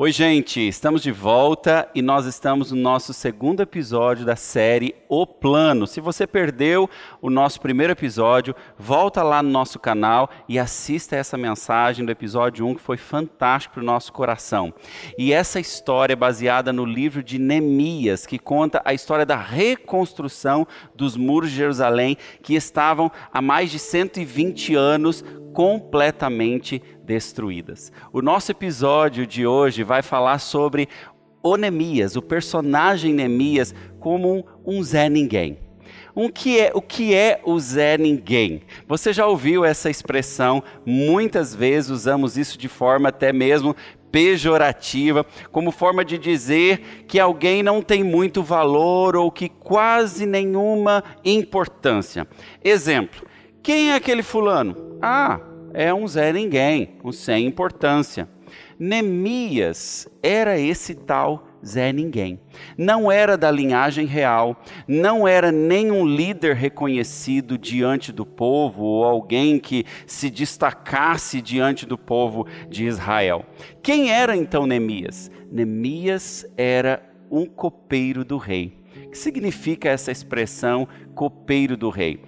Oi, gente, estamos de volta e nós estamos no nosso segundo episódio da série O Plano. Se você perdeu o nosso primeiro episódio, volta lá no nosso canal e assista essa mensagem do episódio 1 que foi fantástico para o nosso coração. E essa história é baseada no livro de Neemias, que conta a história da reconstrução dos muros de Jerusalém que estavam há mais de 120 anos completamente destruídas. O nosso episódio de hoje vai falar sobre o Neemias, o personagem Neemias, como um, Zé Ninguém. Um que é, o que é o Zé Ninguém? Você já ouviu essa expressão? Muitas vezes usamos isso de forma até mesmo pejorativa, como forma de dizer que alguém não tem muito valor ou que quase nenhuma importância. Exemplo: quem é aquele fulano? Ah, é um Zé Ninguém, um sem importância. Neemias era esse tal Zé Ninguém. Não era da linhagem real, não era nenhum líder reconhecido diante do povo ou alguém que se destacasse diante do povo de Israel. Quem era então Neemias? Neemias era um copeiro do rei. O que significa essa expressão copeiro do rei?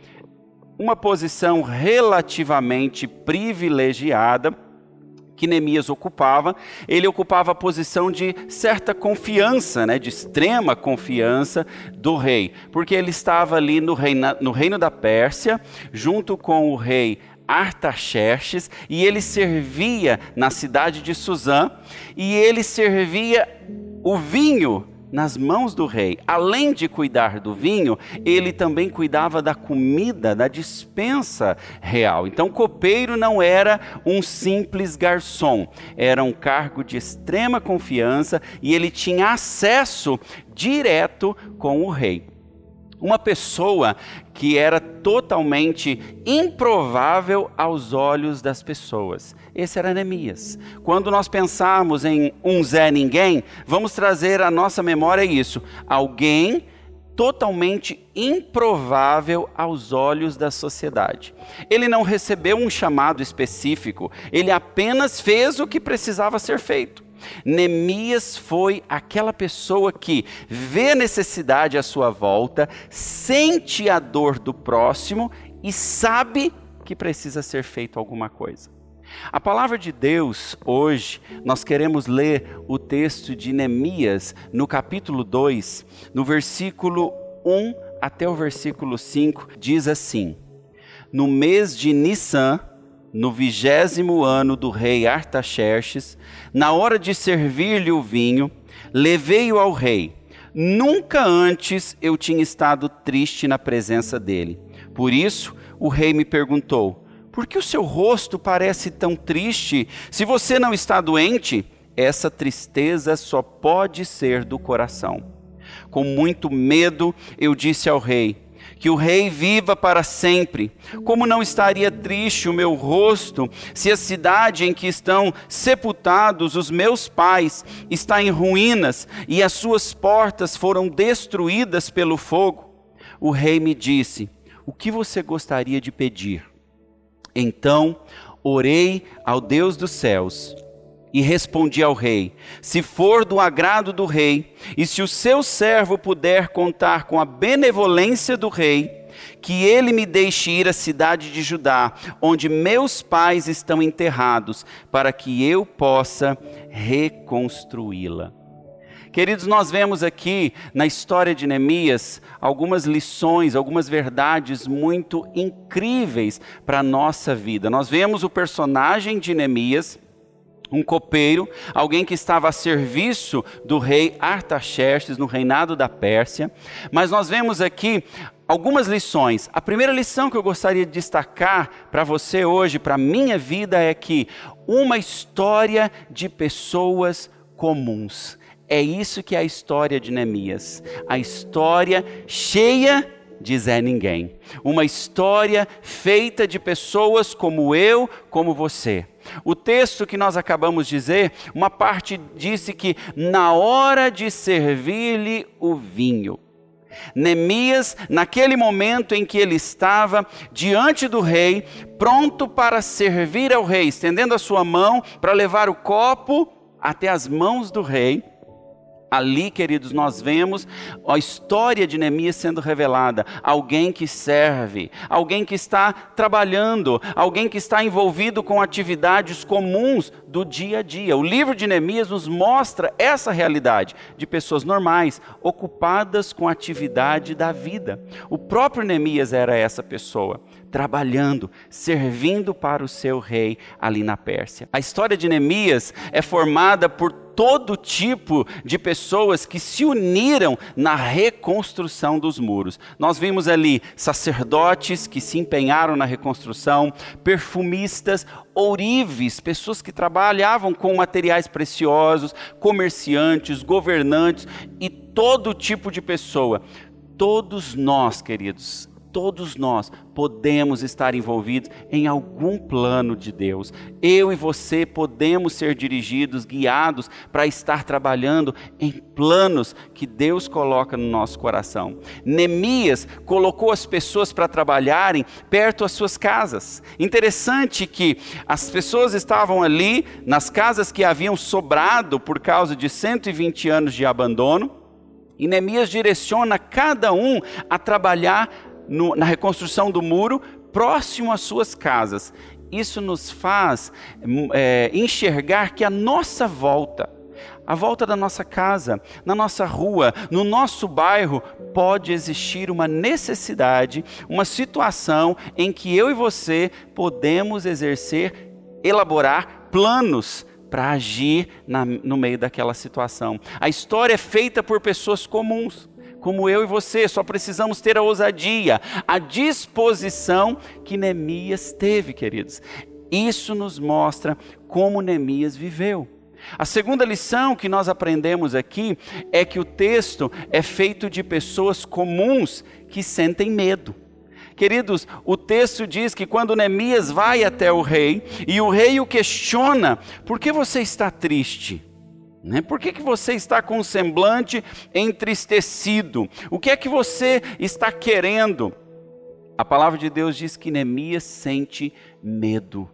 Uma posição relativamente privilegiada que Neemias ocupava, ele ocupava a posição de certa confiança, né, de extrema confiança do rei, porque ele estava ali no reino, no reino da Pérsia, junto com o rei Artaxerxes, e ele servia na cidade de Suzã, e ele servia o vinho nas mãos do rei. Além de cuidar do vinho, ele também cuidava da comida, da dispensa real. Então, copeiro não era um simples garçom, era um cargo de extrema confiança e ele tinha acesso direto com o rei uma pessoa que era totalmente improvável aos olhos das pessoas. Esse era Neemias. Quando nós pensarmos em um Zé Ninguém, vamos trazer à nossa memória isso: alguém totalmente improvável aos olhos da sociedade. Ele não recebeu um chamado específico, ele apenas fez o que precisava ser feito. Neemias foi aquela pessoa que vê necessidade à sua volta, sente a dor do próximo e sabe que precisa ser feito alguma coisa. A palavra de Deus, hoje, nós queremos ler o texto de Neemias no capítulo 2, no versículo 1 até o versículo 5, diz assim: No mês de Nissan, no vigésimo ano do rei Artaxerxes, na hora de servir-lhe o vinho, levei-o ao rei. Nunca antes eu tinha estado triste na presença dele. Por isso, o rei me perguntou: Por que o seu rosto parece tão triste? Se você não está doente, essa tristeza só pode ser do coração. Com muito medo, eu disse ao rei: que o rei viva para sempre. Como não estaria triste o meu rosto se a cidade em que estão sepultados os meus pais está em ruínas e as suas portas foram destruídas pelo fogo? O rei me disse: O que você gostaria de pedir? Então orei ao Deus dos céus e respondi ao rei: Se for do agrado do rei, e se o seu servo puder contar com a benevolência do rei, que ele me deixe ir à cidade de Judá, onde meus pais estão enterrados, para que eu possa reconstruí-la. Queridos, nós vemos aqui na história de Neemias algumas lições, algumas verdades muito incríveis para a nossa vida. Nós vemos o personagem de Neemias um copeiro, alguém que estava a serviço do rei Artaxerxes no reinado da Pérsia. Mas nós vemos aqui algumas lições. A primeira lição que eu gostaria de destacar para você hoje, para minha vida, é que uma história de pessoas comuns. É isso que é a história de Neemias. A história cheia de Zé Ninguém. Uma história feita de pessoas como eu, como você. O texto que nós acabamos de dizer, uma parte disse que na hora de servir-lhe o vinho. Neemias, naquele momento em que ele estava diante do rei, pronto para servir ao rei, estendendo a sua mão para levar o copo até as mãos do rei, Ali, queridos, nós vemos a história de Neemias sendo revelada. Alguém que serve, alguém que está trabalhando, alguém que está envolvido com atividades comuns do dia a dia. O livro de Neemias nos mostra essa realidade de pessoas normais, ocupadas com a atividade da vida. O próprio Neemias era essa pessoa trabalhando, servindo para o seu rei ali na Pérsia. A história de Neemias é formada por todo tipo de pessoas que se uniram na reconstrução dos muros. Nós vimos ali sacerdotes que se empenharam na reconstrução, perfumistas, ourives, pessoas que trabalhavam com materiais preciosos, comerciantes, governantes e todo tipo de pessoa. Todos nós, queridos, Todos nós podemos estar envolvidos em algum plano de Deus. Eu e você podemos ser dirigidos, guiados para estar trabalhando em planos que Deus coloca no nosso coração. Neemias colocou as pessoas para trabalharem perto das suas casas. Interessante que as pessoas estavam ali nas casas que haviam sobrado por causa de 120 anos de abandono. E Neemias direciona cada um a trabalhar no, na reconstrução do muro próximo às suas casas. Isso nos faz é, enxergar que a nossa volta, a volta da nossa casa, na nossa rua, no nosso bairro, pode existir uma necessidade, uma situação em que eu e você podemos exercer, elaborar planos para agir na, no meio daquela situação. A história é feita por pessoas comuns como eu e você, só precisamos ter a ousadia, a disposição que Neemias teve, queridos. Isso nos mostra como Neemias viveu. A segunda lição que nós aprendemos aqui é que o texto é feito de pessoas comuns que sentem medo. Queridos, o texto diz que quando Neemias vai até o rei e o rei o questiona: por que você está triste? Né? Por que, que você está com o semblante entristecido? O que é que você está querendo? A palavra de Deus diz que Neemias sente medo.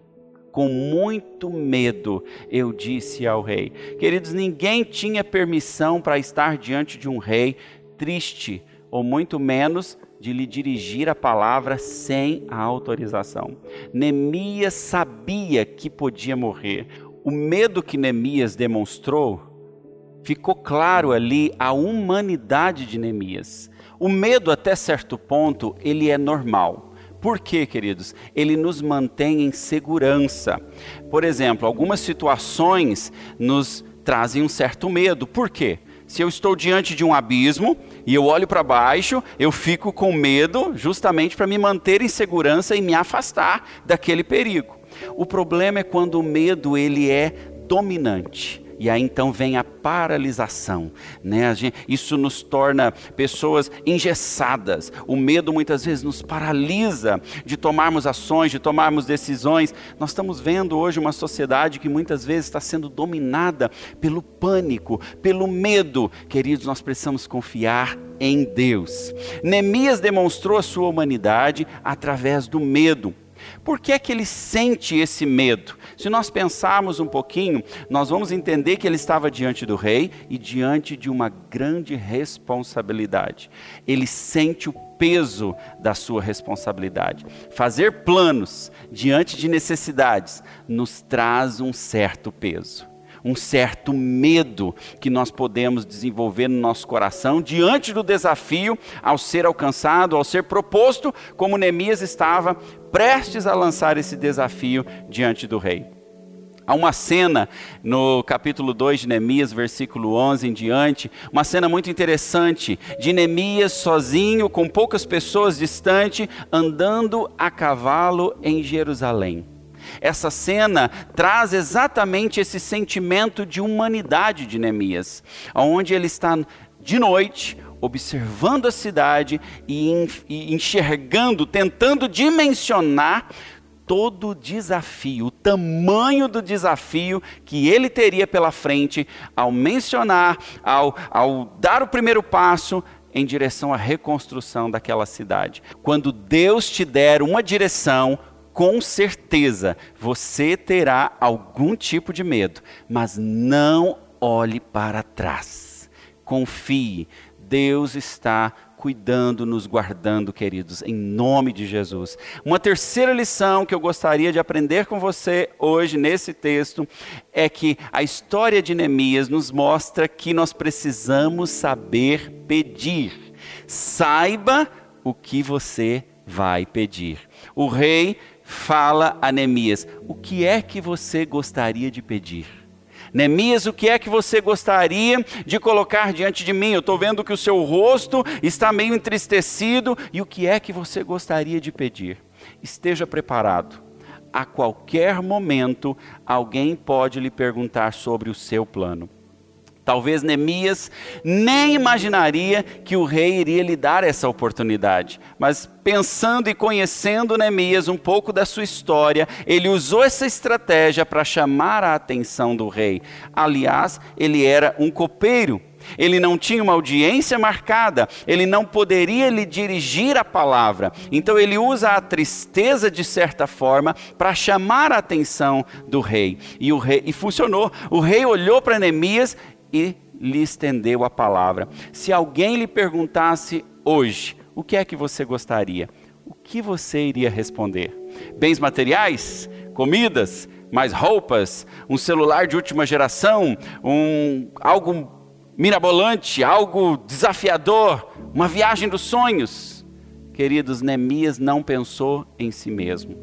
Com muito medo, eu disse ao rei. Queridos, ninguém tinha permissão para estar diante de um rei triste, ou muito menos de lhe dirigir a palavra sem a autorização. Neemias sabia que podia morrer o medo que Neemias demonstrou, ficou claro ali a humanidade de Neemias. O medo, até certo ponto, ele é normal. Por quê, queridos? Ele nos mantém em segurança. Por exemplo, algumas situações nos trazem um certo medo. Por quê? Se eu estou diante de um abismo e eu olho para baixo, eu fico com medo justamente para me manter em segurança e me afastar daquele perigo. O problema é quando o medo ele é dominante. E aí então vem a paralisação, né? Isso nos torna pessoas engessadas. O medo muitas vezes nos paralisa de tomarmos ações, de tomarmos decisões. Nós estamos vendo hoje uma sociedade que muitas vezes está sendo dominada pelo pânico, pelo medo. Queridos, nós precisamos confiar em Deus. Neemias demonstrou a sua humanidade através do medo. Por que é que ele sente esse medo? Se nós pensarmos um pouquinho, nós vamos entender que ele estava diante do rei e diante de uma grande responsabilidade. Ele sente o peso da sua responsabilidade. Fazer planos diante de necessidades nos traz um certo peso um certo medo que nós podemos desenvolver no nosso coração diante do desafio ao ser alcançado, ao ser proposto, como Neemias estava prestes a lançar esse desafio diante do rei. Há uma cena no capítulo 2 de Neemias, versículo 11 em diante, uma cena muito interessante de Neemias sozinho, com poucas pessoas distante, andando a cavalo em Jerusalém. Essa cena traz exatamente esse sentimento de humanidade de Neemias, onde ele está de noite, observando a cidade e enxergando, tentando dimensionar todo o desafio, o tamanho do desafio que ele teria pela frente ao mencionar, ao, ao dar o primeiro passo em direção à reconstrução daquela cidade. Quando Deus te der uma direção, com certeza você terá algum tipo de medo, mas não olhe para trás. Confie, Deus está cuidando, nos guardando, queridos, em nome de Jesus. Uma terceira lição que eu gostaria de aprender com você hoje nesse texto é que a história de Neemias nos mostra que nós precisamos saber pedir. Saiba o que você vai pedir. O rei fala a Neemias: O que é que você gostaria de pedir? Neemias, o que é que você gostaria de colocar diante de mim? Eu estou vendo que o seu rosto está meio entristecido. E o que é que você gostaria de pedir? Esteja preparado. A qualquer momento, alguém pode lhe perguntar sobre o seu plano. Talvez Neemias nem imaginaria que o rei iria lhe dar essa oportunidade. Mas pensando e conhecendo Neemias um pouco da sua história, ele usou essa estratégia para chamar a atenção do rei. Aliás, ele era um copeiro. Ele não tinha uma audiência marcada, ele não poderia lhe dirigir a palavra. Então ele usa a tristeza de certa forma para chamar a atenção do rei. E o rei e funcionou. O rei olhou para Neemias e lhe estendeu a palavra. Se alguém lhe perguntasse hoje, o que é que você gostaria? O que você iria responder? Bens materiais? Comidas? Mais roupas? Um celular de última geração? Um, algo mirabolante? Algo desafiador? Uma viagem dos sonhos? Queridos, Neemias não pensou em si mesmo.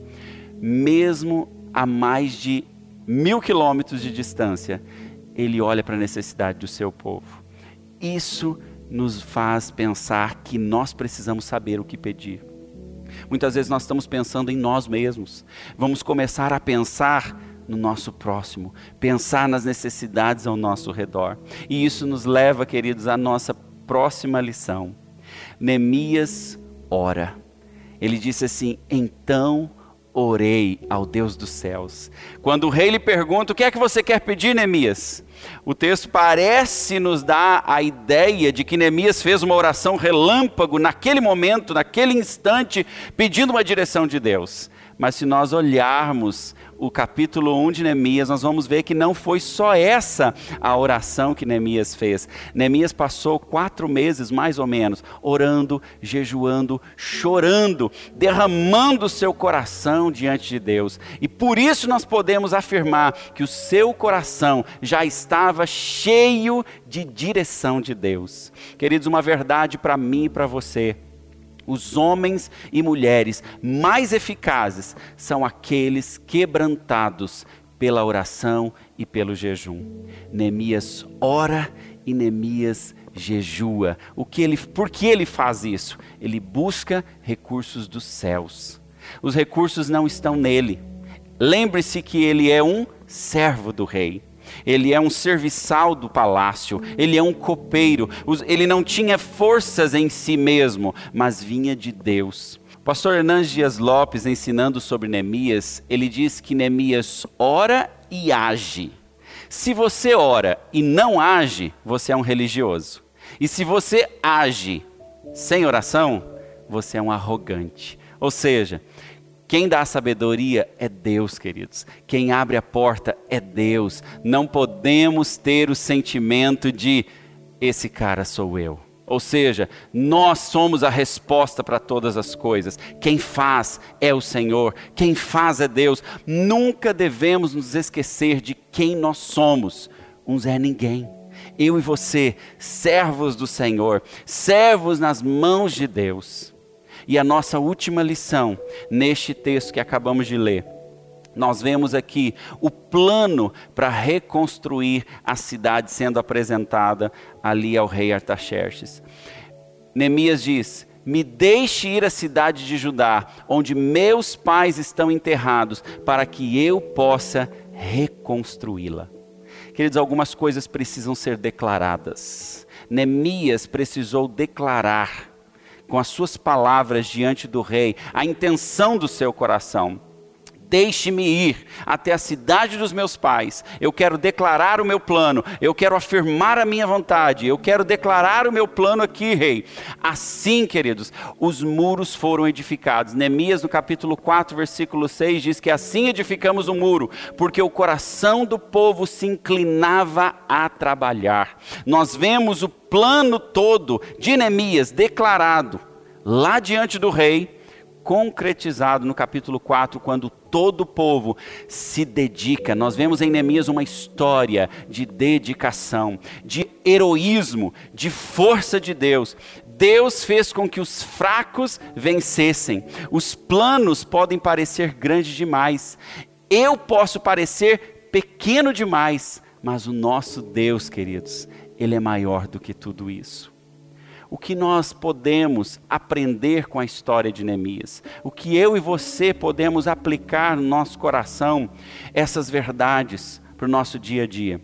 Mesmo a mais de mil quilômetros de distância, ele olha para a necessidade do seu povo. Isso nos faz pensar que nós precisamos saber o que pedir. Muitas vezes nós estamos pensando em nós mesmos. Vamos começar a pensar no nosso próximo, pensar nas necessidades ao nosso redor. E isso nos leva, queridos, à nossa próxima lição. Neemias ora. Ele disse assim: Então orei ao Deus dos céus. Quando o rei lhe pergunta: O que é que você quer pedir, Neemias? O texto parece nos dar a ideia de que Neemias fez uma oração relâmpago naquele momento, naquele instante, pedindo uma direção de Deus. Mas se nós olharmos o capítulo 1 de Neemias, nós vamos ver que não foi só essa a oração que Neemias fez. Neemias passou quatro meses, mais ou menos, orando, jejuando, chorando, derramando seu coração diante de Deus. E por isso nós podemos afirmar que o seu coração já estava cheio de direção de Deus. Queridos, uma verdade para mim e para você os homens e mulheres mais eficazes são aqueles quebrantados pela oração e pelo jejum. Neemias ora e Neemias jejua. O que ele, por que ele faz isso? Ele busca recursos dos céus. Os recursos não estão nele. Lembre-se que ele é um servo do rei ele é um serviçal do palácio, ele é um copeiro, ele não tinha forças em si mesmo, mas vinha de Deus. Pastor Hernandes Dias Lopes, ensinando sobre Neemias, ele diz que Neemias ora e age. Se você ora e não age, você é um religioso. E se você age sem oração, você é um arrogante. Ou seja, quem dá a sabedoria é Deus, queridos. Quem abre a porta é Deus. Não podemos ter o sentimento de esse cara sou eu. Ou seja, nós somos a resposta para todas as coisas. Quem faz é o Senhor, quem faz é Deus. Nunca devemos nos esquecer de quem nós somos. Um Zé Ninguém. Eu e você, servos do Senhor, servos nas mãos de Deus. E a nossa última lição, neste texto que acabamos de ler, nós vemos aqui o plano para reconstruir a cidade sendo apresentada ali ao rei Artaxerxes. Neemias diz: Me deixe ir à cidade de Judá, onde meus pais estão enterrados, para que eu possa reconstruí-la. Queridos, algumas coisas precisam ser declaradas. Neemias precisou declarar com as suas palavras diante do rei, a intenção do seu coração. Deixe-me ir até a cidade dos meus pais. Eu quero declarar o meu plano. Eu quero afirmar a minha vontade. Eu quero declarar o meu plano aqui, rei. Assim, queridos, os muros foram edificados. Neemias, no capítulo 4, versículo 6, diz que assim edificamos o um muro, porque o coração do povo se inclinava a trabalhar. Nós vemos o plano todo de Neemias declarado lá diante do rei concretizado no capítulo 4, quando todo o povo se dedica. Nós vemos em Neemias uma história de dedicação, de heroísmo, de força de Deus. Deus fez com que os fracos vencessem. Os planos podem parecer grandes demais. Eu posso parecer pequeno demais, mas o nosso Deus, queridos, ele é maior do que tudo isso o que nós podemos aprender com a história de Neemias, o que eu e você podemos aplicar no nosso coração, essas verdades para o nosso dia a dia.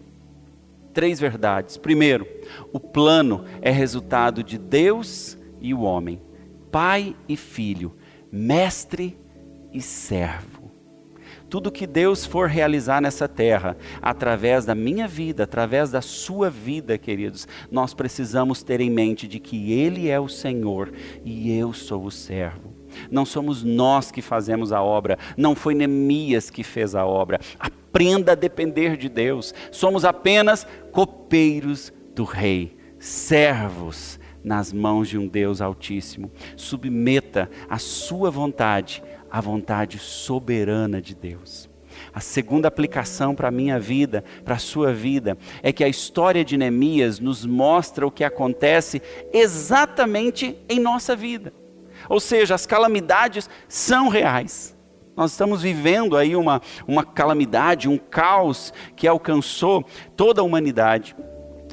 Três verdades. Primeiro, o plano é resultado de Deus e o homem, pai e filho, mestre e servo tudo que Deus for realizar nessa terra, através da minha vida, através da sua vida, queridos, nós precisamos ter em mente de que Ele é o Senhor e eu sou o servo. Não somos nós que fazemos a obra, não foi Neemias que fez a obra. Aprenda a depender de Deus. Somos apenas copeiros do Rei, servos nas mãos de um Deus Altíssimo. Submeta a sua vontade a vontade soberana de Deus. A segunda aplicação para a minha vida, para a sua vida, é que a história de Neemias nos mostra o que acontece exatamente em nossa vida. Ou seja, as calamidades são reais. Nós estamos vivendo aí uma, uma calamidade, um caos que alcançou toda a humanidade.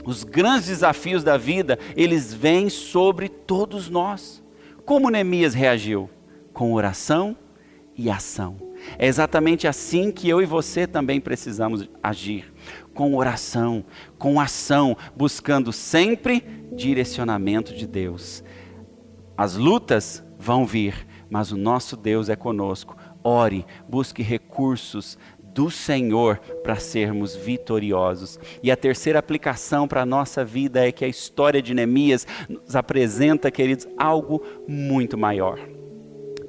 Os grandes desafios da vida, eles vêm sobre todos nós. Como Neemias reagiu? Com oração e ação. É exatamente assim que eu e você também precisamos agir, com oração, com ação, buscando sempre direcionamento de Deus. As lutas vão vir, mas o nosso Deus é conosco. Ore, busque recursos do Senhor para sermos vitoriosos. E a terceira aplicação para a nossa vida é que a história de Neemias nos apresenta, queridos, algo muito maior.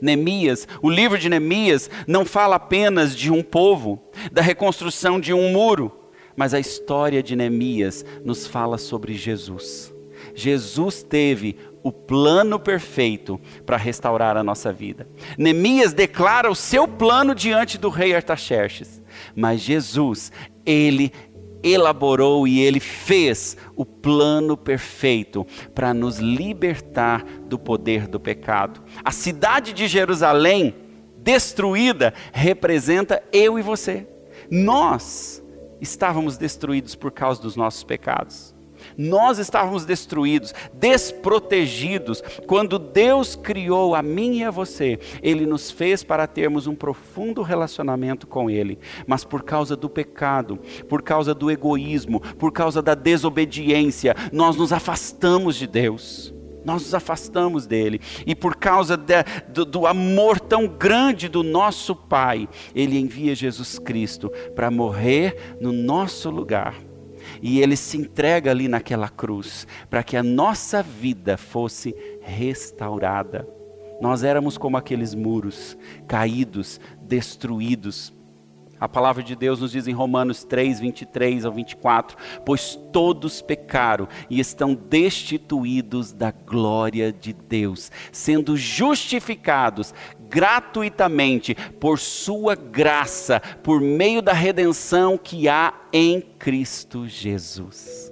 Neemias, o livro de Neemias não fala apenas de um povo, da reconstrução de um muro, mas a história de Neemias nos fala sobre Jesus. Jesus teve o plano perfeito para restaurar a nossa vida. Neemias declara o seu plano diante do rei Artaxerxes, mas Jesus, ele elaborou e ele fez o plano perfeito para nos libertar do poder do pecado. A cidade de Jerusalém destruída representa eu e você. Nós estávamos destruídos por causa dos nossos pecados. Nós estávamos destruídos, desprotegidos. Quando Deus criou a mim e a você, Ele nos fez para termos um profundo relacionamento com Ele. Mas por causa do pecado, por causa do egoísmo, por causa da desobediência, nós nos afastamos de Deus nós nos afastamos dele. E por causa de, do, do, amor tão grande do nosso Pai, ele envia Jesus Cristo para morrer no nosso lugar e ele se entrega ali naquela cruz para que a nossa vida fosse restaurada. Nós éramos como aqueles muros caídos, destruídos. A palavra de Deus nos diz em Romanos 3, 23 ao 24: Pois todos pecaram e estão destituídos da glória de Deus, sendo justificados gratuitamente por Sua graça, por meio da redenção que há em Cristo Jesus.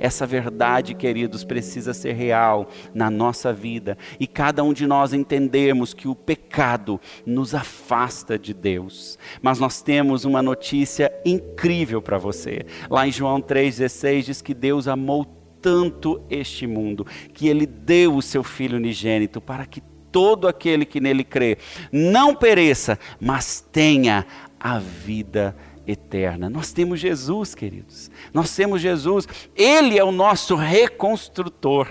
Essa verdade, queridos, precisa ser real na nossa vida e cada um de nós entendemos que o pecado nos afasta de Deus. Mas nós temos uma notícia incrível para você. Lá em João 3,16 diz que Deus amou tanto este mundo que ele deu o seu Filho unigênito para que todo aquele que nele crê não pereça, mas tenha a vida eterna. Nós temos Jesus, queridos. Nós temos Jesus. Ele é o nosso reconstrutor.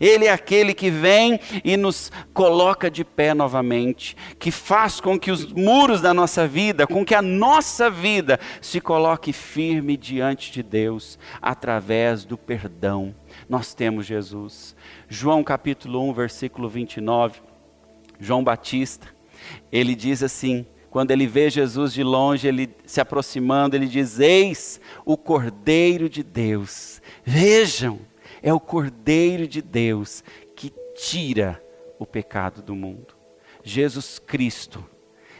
Ele é aquele que vem e nos coloca de pé novamente, que faz com que os muros da nossa vida, com que a nossa vida se coloque firme diante de Deus através do perdão. Nós temos Jesus. João capítulo 1, versículo 29. João Batista, ele diz assim: quando ele vê Jesus de longe, ele se aproximando, ele diz: Eis o Cordeiro de Deus. Vejam, é o Cordeiro de Deus que tira o pecado do mundo. Jesus Cristo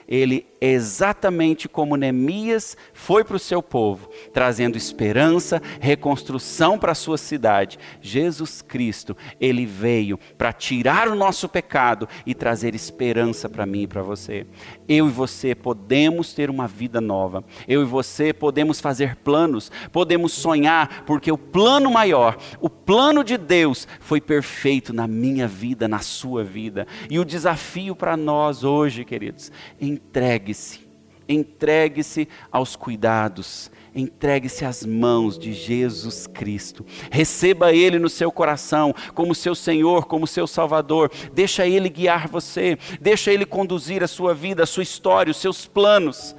ele exatamente como Neemias foi para o seu povo, trazendo esperança, reconstrução para a sua cidade. Jesus Cristo, ele veio para tirar o nosso pecado e trazer esperança para mim e para você. Eu e você podemos ter uma vida nova. Eu e você podemos fazer planos, podemos sonhar, porque o plano maior, o plano de Deus foi perfeito na minha vida, na sua vida. E o desafio para nós hoje, queridos, entregue-se, entregue-se aos cuidados, entregue-se às mãos de Jesus Cristo. Receba Ele no seu coração como seu Senhor, como seu Salvador. Deixa Ele guiar você, deixa Ele conduzir a sua vida, a sua história, os seus planos.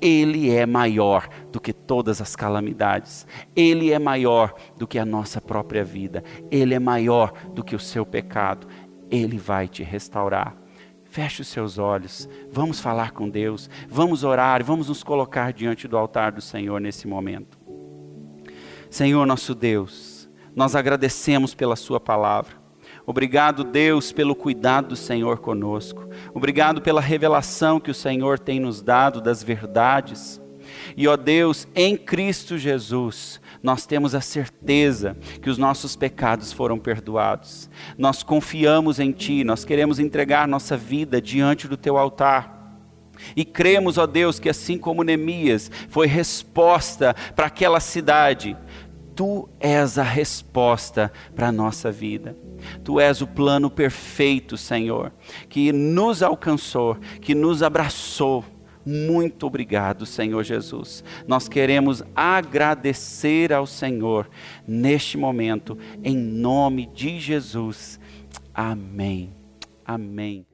Ele é maior do que todas as calamidades. Ele é maior do que a nossa própria vida. Ele é maior do que o seu pecado. Ele vai te restaurar. Feche os seus olhos, vamos falar com Deus, vamos orar, vamos nos colocar diante do altar do Senhor nesse momento. Senhor nosso Deus, nós agradecemos pela Sua palavra. Obrigado, Deus, pelo cuidado do Senhor conosco. Obrigado pela revelação que o Senhor tem nos dado das verdades. E, ó Deus, em Cristo Jesus, nós temos a certeza que os nossos pecados foram perdoados. Nós confiamos em Ti, nós queremos entregar nossa vida diante do Teu altar. E cremos, ó Deus, que assim como Neemias foi resposta para aquela cidade, Tu és a resposta para a nossa vida. Tu és o plano perfeito, Senhor, que nos alcançou, que nos abraçou muito obrigado, Senhor Jesus. Nós queremos agradecer ao Senhor neste momento, em nome de Jesus. Amém. Amém.